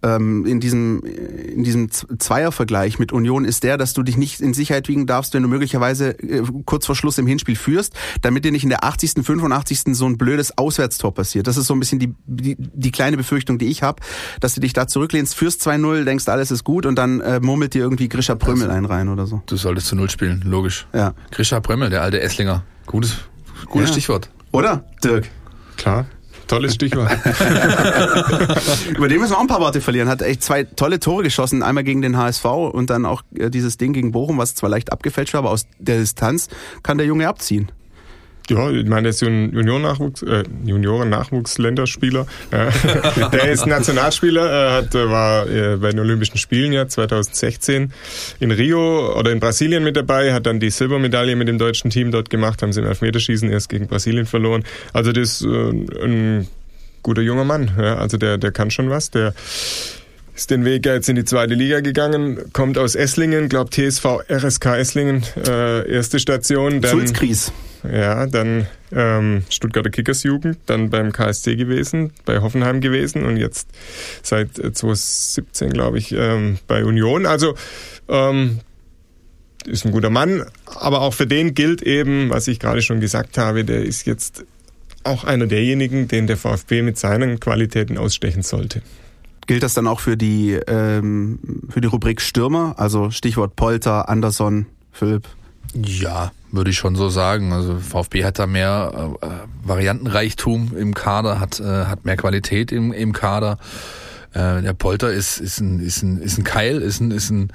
ähm, in diesem, in diesem Zweiervergleich mit Union ist der, dass du dich nicht in Sicherheit wiegen darfst, wenn du möglicherweise äh, kurz vor Schluss im Hinspiel führst, damit dir nicht in der 80., 85. so ein blödes Auswärtstor passiert. Das ist so ein bisschen die, die, die kleine Befürchtung, die ich habe, dass du dich da zurücklehnst, führst 2-0, denkst, alles ist gut und dann äh, murmelt dir irgendwie Grisha Prömmel ein rein oder so. Du solltest zu Null spielen, logisch. Ja. Grisha Prömmel, der alte Esslinger. Gutes, gutes ja. Stichwort. Oder, Dirk? Klar. Tolles Stichwort. Über den müssen wir auch ein paar Worte verlieren. Hat echt zwei tolle Tore geschossen. Einmal gegen den HSV und dann auch äh, dieses Ding gegen Bochum, was zwar leicht abgefälscht war, aber aus der Distanz kann der Junge abziehen. Ja, ich meine, der ist ein Junioren-Nachwuchs, äh, Junioren-Nachwuchsländerspieler. Äh, der ist Nationalspieler, äh, hat, war äh, bei den Olympischen Spielen ja 2016 in Rio oder in Brasilien mit dabei, hat dann die Silbermedaille mit dem deutschen Team dort gemacht, haben sie im Elfmeterschießen erst gegen Brasilien verloren. Also das ist äh, ein guter junger Mann. Ja, also der, der kann schon was. Der ist den Weg jetzt in die zweite Liga gegangen, kommt aus Esslingen, glaubt TSV RSK Esslingen, äh, erste Station. Dann, Sulzkries. Ja, dann ähm, Stuttgarter Kickers Jugend, dann beim KSC gewesen, bei Hoffenheim gewesen und jetzt seit 2017, glaube ich, ähm, bei Union. Also ähm, ist ein guter Mann, aber auch für den gilt eben, was ich gerade schon gesagt habe, der ist jetzt auch einer derjenigen, den der VfB mit seinen Qualitäten ausstechen sollte. Gilt das dann auch für die, ähm, für die Rubrik Stürmer? Also Stichwort Polter, Anderson, Philipp? Ja, würde ich schon so sagen. Also VfB hat da mehr äh, Variantenreichtum im Kader, hat, äh, hat mehr Qualität im, im Kader. Äh, der Polter ist, ist, ein, ist, ein, ist ein Keil, ist ein, ist ein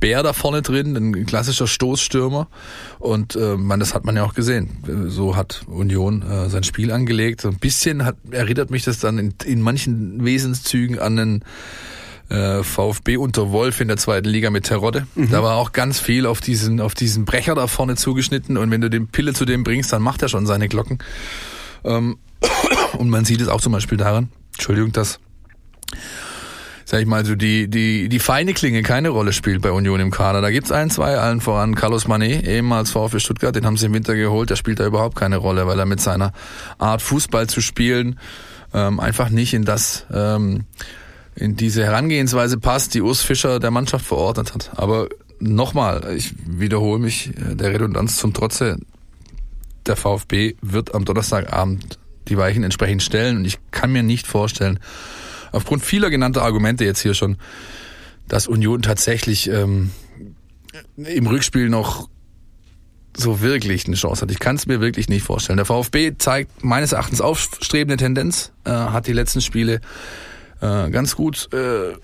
Bär da vorne drin, ein klassischer Stoßstürmer. Und äh, man, das hat man ja auch gesehen. So hat Union äh, sein Spiel angelegt. So ein bisschen hat, erinnert mich das dann in, in manchen Wesenszügen an einen äh, VfB unter Wolf in der zweiten Liga mit Terodde. Mhm. Da war auch ganz viel auf diesen, auf diesen Brecher da vorne zugeschnitten und wenn du den Pille zu dem bringst, dann macht er schon seine Glocken. Ähm, und man sieht es auch zum Beispiel daran, Entschuldigung, dass sag ich mal, so die, die, die feine Klinge keine Rolle spielt bei Union im Kader. Da gibt's ein, zwei, allen voran Carlos Manet, ehemals VfB Stuttgart, den haben sie im Winter geholt, der spielt da überhaupt keine Rolle, weil er mit seiner Art Fußball zu spielen ähm, einfach nicht in das, ähm, in diese Herangehensweise passt, die Urs Fischer der Mannschaft verordnet hat. Aber nochmal, ich wiederhole mich äh, der Redundanz zum Trotze, der VfB wird am Donnerstagabend die Weichen entsprechend stellen und ich kann mir nicht vorstellen, aufgrund vieler genannter Argumente jetzt hier schon, dass Union tatsächlich ähm, im Rückspiel noch so wirklich eine Chance hat. Ich kann es mir wirklich nicht vorstellen. Der VfB zeigt meines Erachtens aufstrebende Tendenz, äh, hat die letzten Spiele äh, ganz gut äh,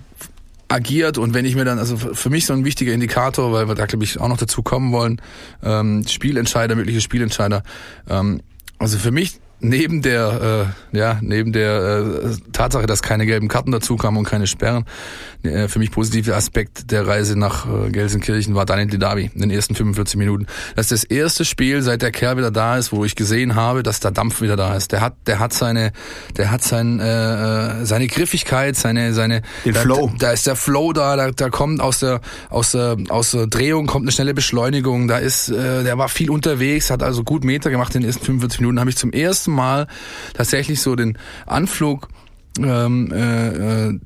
agiert und wenn ich mir dann, also für mich so ein wichtiger Indikator, weil wir da glaube ich auch noch dazu kommen wollen, ähm, Spielentscheider, mögliche Spielentscheider, ähm, also für mich neben der äh, ja neben der äh, Tatsache, dass keine gelben Karten dazu kamen und keine Sperren, äh, für mich positive Aspekt der Reise nach äh, Gelsenkirchen war Daniel Didavi in den ersten 45 Minuten. Das ist das erste Spiel, seit der Kerl wieder da ist, wo ich gesehen habe, dass der Dampf wieder da ist. Der hat der hat seine der hat sein äh, äh seine Griffigkeit, seine seine Den da, Flow. Da, da ist der Flow da, da, da kommt aus der aus der aus der Drehung kommt eine schnelle Beschleunigung. Da ist äh, der war viel unterwegs, hat also gut Meter gemacht in den ersten 45 Minuten. Habe ich zum ersten ersten Mal tatsächlich so den Anflug ähm, äh, äh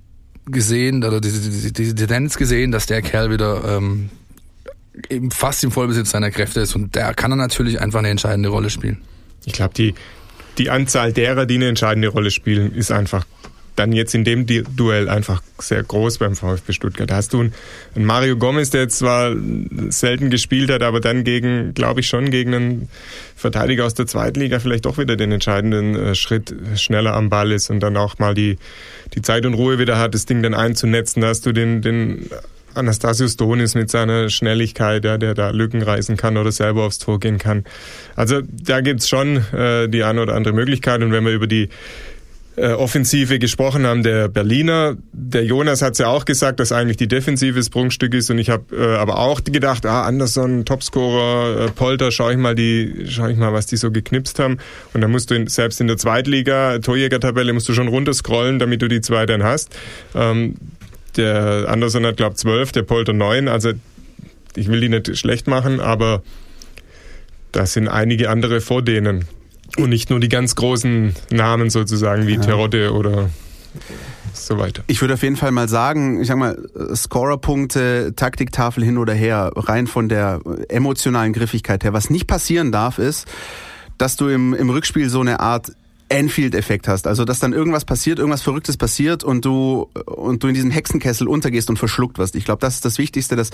gesehen oder diese, diese, diese Tendenz gesehen, dass der Kerl wieder ähm, eben fast im Vollbesitz seiner Kräfte ist und da kann er natürlich einfach eine entscheidende Rolle spielen. Ich glaube, die, die Anzahl derer, die eine entscheidende Rolle spielen, ist einfach dann jetzt in dem Duell einfach sehr groß beim VfB Stuttgart. Da hast du einen Mario Gomez, der zwar selten gespielt hat, aber dann gegen, glaube ich schon, gegen einen Verteidiger aus der Zweitliga vielleicht doch wieder den entscheidenden äh, Schritt schneller am Ball ist und dann auch mal die, die Zeit und Ruhe wieder hat, das Ding dann einzunetzen. Da hast du den, den Anastasius Donis mit seiner Schnelligkeit, ja, der da Lücken reißen kann oder selber aufs Tor gehen kann. Also da gibt's schon äh, die eine oder andere Möglichkeit. Und wenn wir über die Offensive gesprochen haben, der Berliner. Der Jonas hat es ja auch gesagt, dass eigentlich die Defensive das Prunkstück ist und ich habe äh, aber auch gedacht, ah, Anderson, Topscorer, äh, Polter, schau ich mal die, schau ich mal, was die so geknipst haben. Und dann musst du in, selbst in der Zweitliga, Torjäger-Tabelle, musst du schon runterscrollen, damit du die zwei dann hast. Ähm, der Anderson hat, glaube zwölf, der Polter neun. Also ich will die nicht schlecht machen, aber da sind einige andere vor denen. Und nicht nur die ganz großen Namen sozusagen wie ja. Terodde oder so weiter. Ich würde auf jeden Fall mal sagen, ich sag mal, Scorerpunkte, Taktiktafel hin oder her, rein von der emotionalen Griffigkeit her. Was nicht passieren darf, ist, dass du im, im Rückspiel so eine Art Enfield-Effekt hast. Also, dass dann irgendwas passiert, irgendwas Verrücktes passiert und du, und du in diesem Hexenkessel untergehst und verschluckt wirst. Ich glaube, das ist das Wichtigste, dass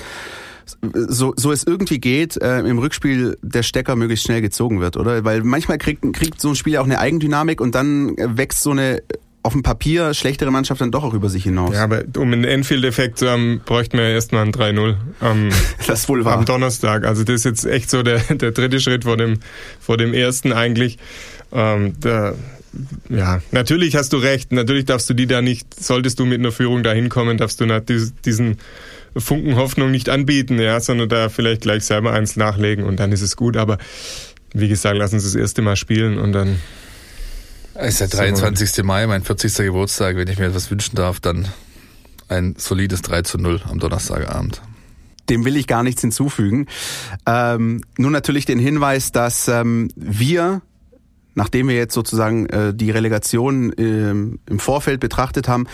so, so es irgendwie geht, äh, im Rückspiel der Stecker möglichst schnell gezogen wird, oder? Weil manchmal kriegt, kriegt so ein Spiel auch eine Eigendynamik und dann wächst so eine auf dem Papier schlechtere Mannschaft dann doch auch über sich hinaus. Ja, aber um einen Enfield-Effekt zu haben, bräuchten wir erstmal ein 3-0 am, das ist wohl wahr. am Donnerstag. Also das ist jetzt echt so der, der dritte Schritt vor dem, vor dem ersten eigentlich. Ähm, da, ja, natürlich hast du recht. Natürlich darfst du die da nicht, solltest du mit einer Führung da hinkommen, darfst du diesen Funken Hoffnung nicht anbieten, ja, sondern da vielleicht gleich selber eins nachlegen und dann ist es gut. Aber wie gesagt, lass uns das erste Mal spielen und dann. Es ist der 23. Mai, mein 40. Geburtstag. Wenn ich mir etwas wünschen darf, dann ein solides 3 zu 0 am Donnerstagabend. Dem will ich gar nichts hinzufügen. Ähm, nur natürlich den Hinweis, dass ähm, wir nachdem wir jetzt sozusagen äh, die Relegation äh, im Vorfeld betrachtet haben,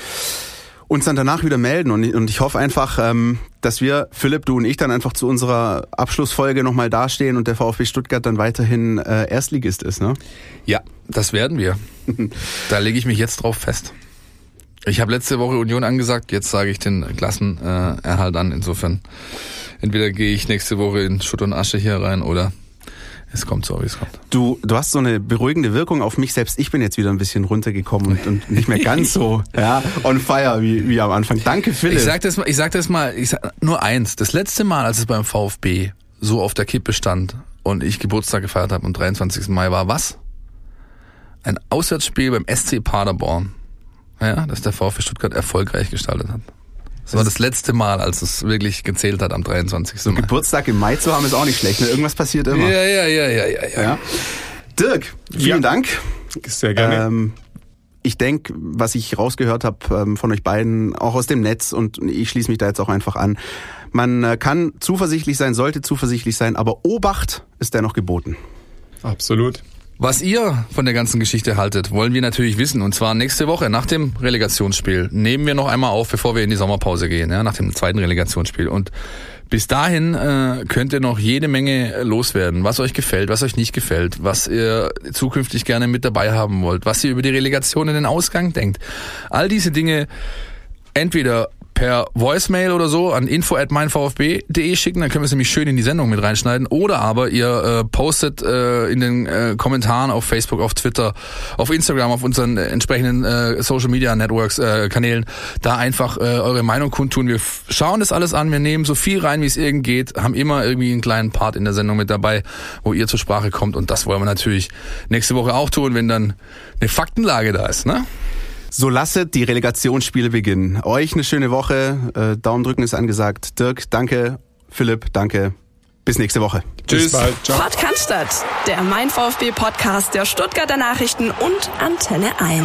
uns dann danach wieder melden. Und, und ich hoffe einfach, ähm, dass wir, Philipp, du und ich, dann einfach zu unserer Abschlussfolge nochmal dastehen und der VfB Stuttgart dann weiterhin äh, Erstligist ist. Ne? Ja, das werden wir. da lege ich mich jetzt drauf fest. Ich habe letzte Woche Union angesagt, jetzt sage ich den Klassenerhalt an. Insofern, entweder gehe ich nächste Woche in Schutt und Asche hier rein oder es kommt so, wie es kommt. Du, du hast so eine beruhigende Wirkung auf mich. Selbst ich bin jetzt wieder ein bisschen runtergekommen und, und nicht mehr ganz so ja, on fire wie, wie am Anfang. Danke, Philipp. Ich sag das mal, ich sag das mal, ich sag nur eins. Das letzte Mal, als es beim VfB so auf der Kippe stand und ich Geburtstag gefeiert habe am 23. Mai war was? Ein Auswärtsspiel beim SC Paderborn. Ja, das der VfB Stuttgart erfolgreich gestaltet hat. Das war das letzte Mal, als es wirklich gezählt hat am 23. So Geburtstag im Mai zu haben ist auch nicht schlecht. Ne? Irgendwas passiert immer. Ja, ja, ja, ja, ja. ja. ja. Dirk, vielen ja. Dank. Sehr gerne. Ähm, ich denke, was ich rausgehört habe ähm, von euch beiden, auch aus dem Netz, und ich schließe mich da jetzt auch einfach an. Man äh, kann zuversichtlich sein, sollte zuversichtlich sein, aber Obacht ist dennoch geboten. Absolut. Was ihr von der ganzen Geschichte haltet, wollen wir natürlich wissen. Und zwar nächste Woche nach dem Relegationsspiel. Nehmen wir noch einmal auf, bevor wir in die Sommerpause gehen, ja, nach dem zweiten Relegationsspiel. Und bis dahin äh, könnt ihr noch jede Menge loswerden, was euch gefällt, was euch nicht gefällt, was ihr zukünftig gerne mit dabei haben wollt, was ihr über die Relegation in den Ausgang denkt. All diese Dinge entweder per Voicemail oder so an info at meinvfb.de schicken, dann können wir es nämlich schön in die Sendung mit reinschneiden. Oder aber ihr äh, postet äh, in den äh, Kommentaren auf Facebook, auf Twitter, auf Instagram, auf unseren entsprechenden äh, Social Media Networks äh, Kanälen da einfach äh, eure Meinung kundtun. Wir schauen das alles an, wir nehmen so viel rein, wie es irgend geht, haben immer irgendwie einen kleinen Part in der Sendung mit dabei, wo ihr zur Sprache kommt und das wollen wir natürlich nächste Woche auch tun, wenn dann eine Faktenlage da ist, ne? So lasset die Relegationsspiele beginnen. Euch eine schöne Woche. Äh, Daumen drücken ist angesagt. Dirk, danke. Philipp, danke. Bis nächste Woche. Tschüss. Bis bald. Ciao. Podcast, der Mein VfB Podcast der Stuttgarter Nachrichten und Antenne 1.